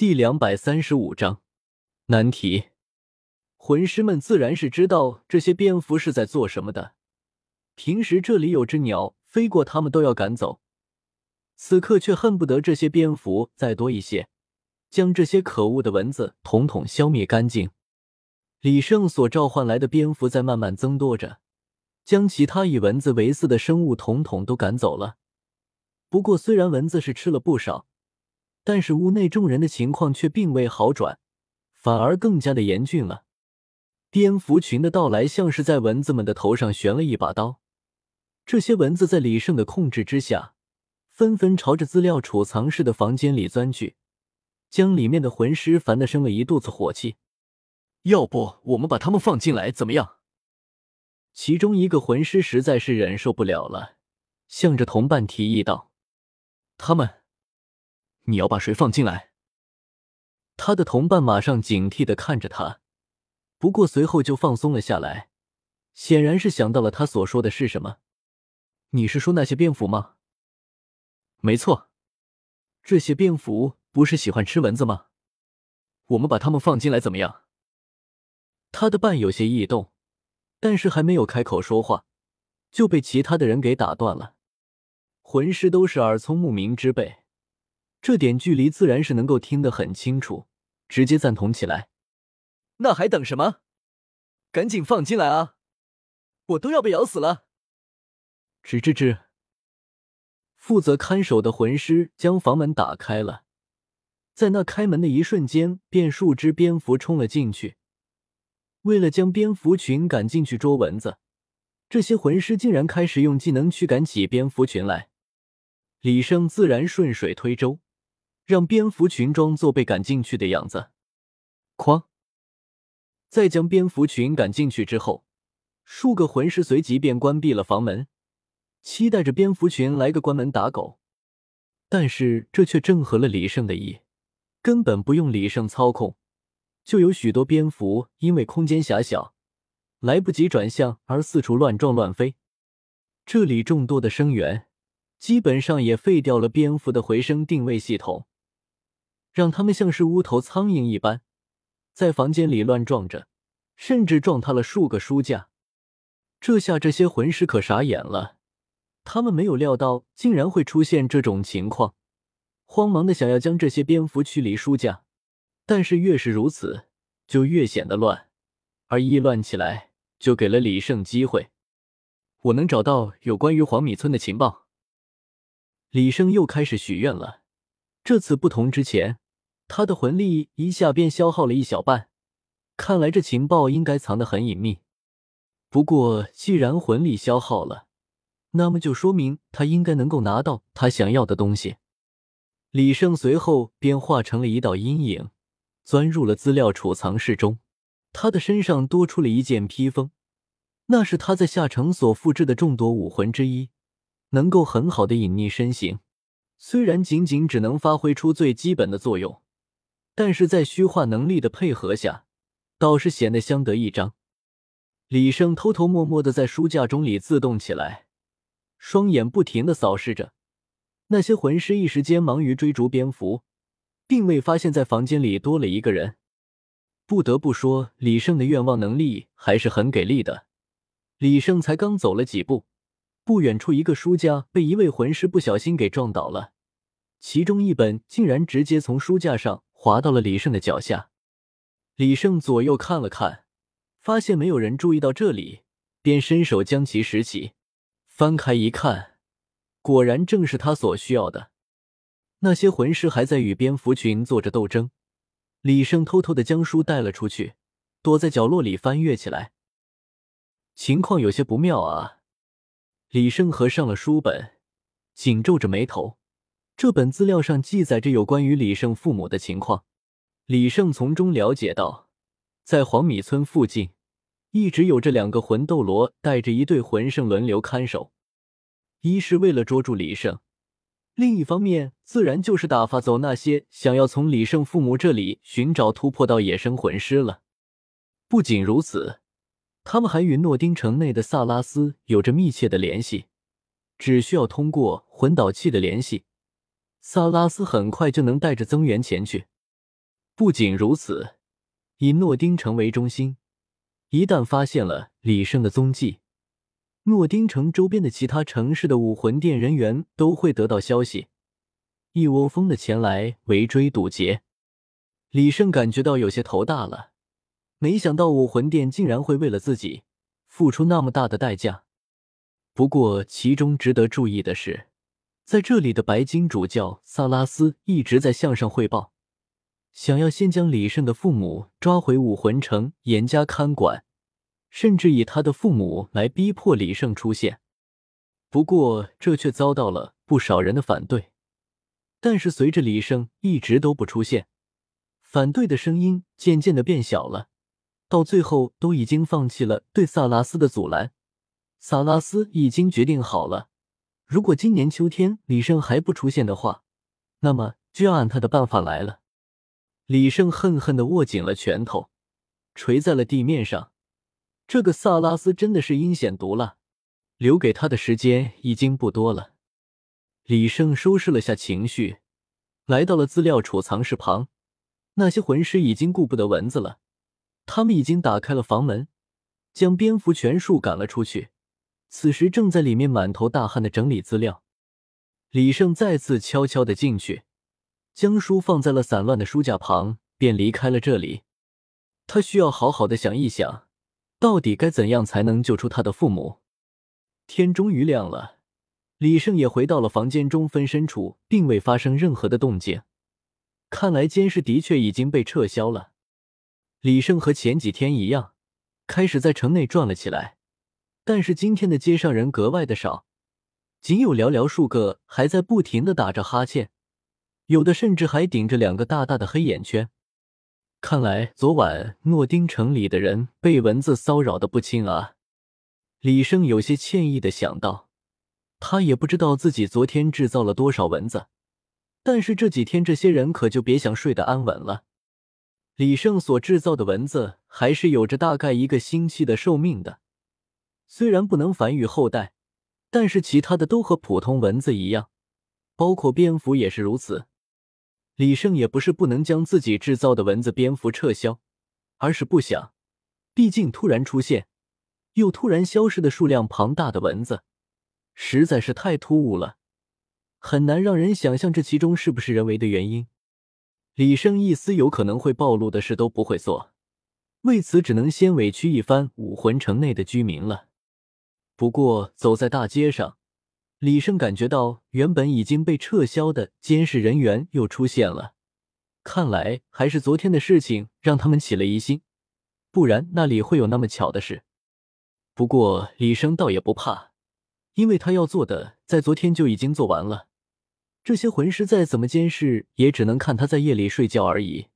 第两百三十五章难题。魂师们自然是知道这些蝙蝠是在做什么的。平时这里有只鸟飞过，他们都要赶走，此刻却恨不得这些蝙蝠再多一些，将这些可恶的蚊子统统消灭干净。李胜所召唤来的蝙蝠在慢慢增多着，将其他以蚊子为饲的生物统统都赶走了。不过，虽然蚊子是吃了不少，但是屋内众人的情况却并未好转，反而更加的严峻了。蝙蝠群的到来，像是在蚊子们的头上悬了一把刀。这些蚊子在李胜的控制之下，纷纷朝着资料储藏室的房间里钻去，将里面的魂师烦得生了一肚子火气。要不我们把他们放进来怎么样？其中一个魂师实在是忍受不了了，向着同伴提议道：“他们，你要把谁放进来？”他的同伴马上警惕的看着他，不过随后就放松了下来，显然是想到了他所说的是什么。你是说那些蝙蝠吗？没错，这些蝙蝠不是喜欢吃蚊子吗？我们把它们放进来怎么样？他的伴有些异动，但是还没有开口说话，就被其他的人给打断了。魂师都是耳聪目明之辈，这点距离自然是能够听得很清楚，直接赞同起来。那还等什么？赶紧放进来啊！我都要被咬死了！吱吱吱，负责看守的魂师将房门打开了，在那开门的一瞬间，便数只蝙蝠冲了进去。为了将蝙蝠群赶进去捉蚊子，这些魂师竟然开始用技能驱赶起蝙蝠群来。李胜自然顺水推舟，让蝙蝠群装作被赶进去的样子。哐！在将蝙蝠群赶进去之后，数个魂师随即便关闭了房门，期待着蝙蝠群来个关门打狗。但是这却正合了李胜的意，根本不用李胜操控。就有许多蝙蝠因为空间狭小，来不及转向而四处乱撞乱飞。这里众多的声源基本上也废掉了蝙蝠的回声定位系统，让他们像是乌头苍蝇一般在房间里乱撞着，甚至撞塌了数个书架。这下这些魂师可傻眼了，他们没有料到竟然会出现这种情况，慌忙的想要将这些蝙蝠驱离书架。但是越是如此，就越显得乱，而一乱起来，就给了李胜机会。我能找到有关于黄米村的情报。李胜又开始许愿了，这次不同之前，他的魂力一下便消耗了一小半，看来这情报应该藏得很隐秘。不过既然魂力消耗了，那么就说明他应该能够拿到他想要的东西。李胜随后便化成了一道阴影。钻入了资料储藏室中，他的身上多出了一件披风，那是他在下城所复制的众多武魂之一，能够很好的隐匿身形。虽然仅仅只能发挥出最基本的作用，但是在虚化能力的配合下，倒是显得相得益彰。李胜偷偷摸摸的在书架中里自动起来，双眼不停的扫视着那些魂师，一时间忙于追逐蝙蝠。并未发现，在房间里多了一个人。不得不说，李胜的愿望能力还是很给力的。李胜才刚走了几步，不远处一个书架被一位魂师不小心给撞倒了，其中一本竟然直接从书架上滑到了李胜的脚下。李胜左右看了看，发现没有人注意到这里，便伸手将其拾起，翻开一看，果然正是他所需要的。那些魂师还在与蝙蝠群做着斗争，李胜偷偷的将书带了出去，躲在角落里翻阅起来。情况有些不妙啊！李胜合上了书本，紧皱着眉头。这本资料上记载着有关于李胜父母的情况。李胜从中了解到，在黄米村附近，一直有着两个魂斗罗带着一对魂圣轮流看守，一是为了捉住李胜。另一方面，自然就是打发走那些想要从李胜父母这里寻找突破到野生魂师了。不仅如此，他们还与诺丁城内的萨拉斯有着密切的联系，只需要通过魂导器的联系，萨拉斯很快就能带着增援前去。不仅如此，以诺丁城为中心，一旦发现了李胜的踪迹，诺丁城周边的其他城市的武魂殿人员都会得到消息，一窝蜂的前来围追堵截。李胜感觉到有些头大了，没想到武魂殿竟然会为了自己付出那么大的代价。不过，其中值得注意的是，在这里的白金主教萨拉斯一直在向上汇报。想要先将李胜的父母抓回武魂城，严加看管，甚至以他的父母来逼迫李胜出现。不过，这却遭到了不少人的反对。但是，随着李胜一直都不出现，反对的声音渐渐的变小了，到最后都已经放弃了对萨拉斯的阻拦。萨拉斯已经决定好了，如果今年秋天李胜还不出现的话，那么就要按他的办法来了。李胜恨恨的握紧了拳头，捶在了地面上。这个萨拉斯真的是阴险毒辣，留给他的时间已经不多了。李胜收拾了下情绪，来到了资料储藏室旁。那些魂师已经顾不得蚊子了，他们已经打开了房门，将蝙蝠全数赶了出去。此时正在里面满头大汗的整理资料。李胜再次悄悄的进去。将书放在了散乱的书架旁，便离开了这里。他需要好好的想一想，到底该怎样才能救出他的父母。天终于亮了，李胜也回到了房间中分身处，并未发生任何的动静。看来监视的确已经被撤销了。李胜和前几天一样，开始在城内转了起来，但是今天的街上人格外的少，仅有寥寥数个还在不停的打着哈欠。有的甚至还顶着两个大大的黑眼圈，看来昨晚诺丁城里的人被蚊子骚扰的不轻啊！李生有些歉意的想到，他也不知道自己昨天制造了多少蚊子，但是这几天这些人可就别想睡得安稳了。李胜所制造的蚊子还是有着大概一个星期的寿命的，虽然不能繁育后代，但是其他的都和普通蚊子一样，包括蝙蝠也是如此。李胜也不是不能将自己制造的蚊子、蝙蝠撤销，而是不想，毕竟突然出现又突然消失的数量庞大的蚊子，实在是太突兀了，很难让人想象这其中是不是人为的原因。李胜一丝有可能会暴露的事都不会做，为此只能先委屈一番武魂城内的居民了。不过走在大街上。李胜感觉到，原本已经被撤销的监视人员又出现了。看来还是昨天的事情让他们起了疑心，不然那里会有那么巧的事？不过李生倒也不怕，因为他要做的在昨天就已经做完了。这些魂师再怎么监视，也只能看他在夜里睡觉而已。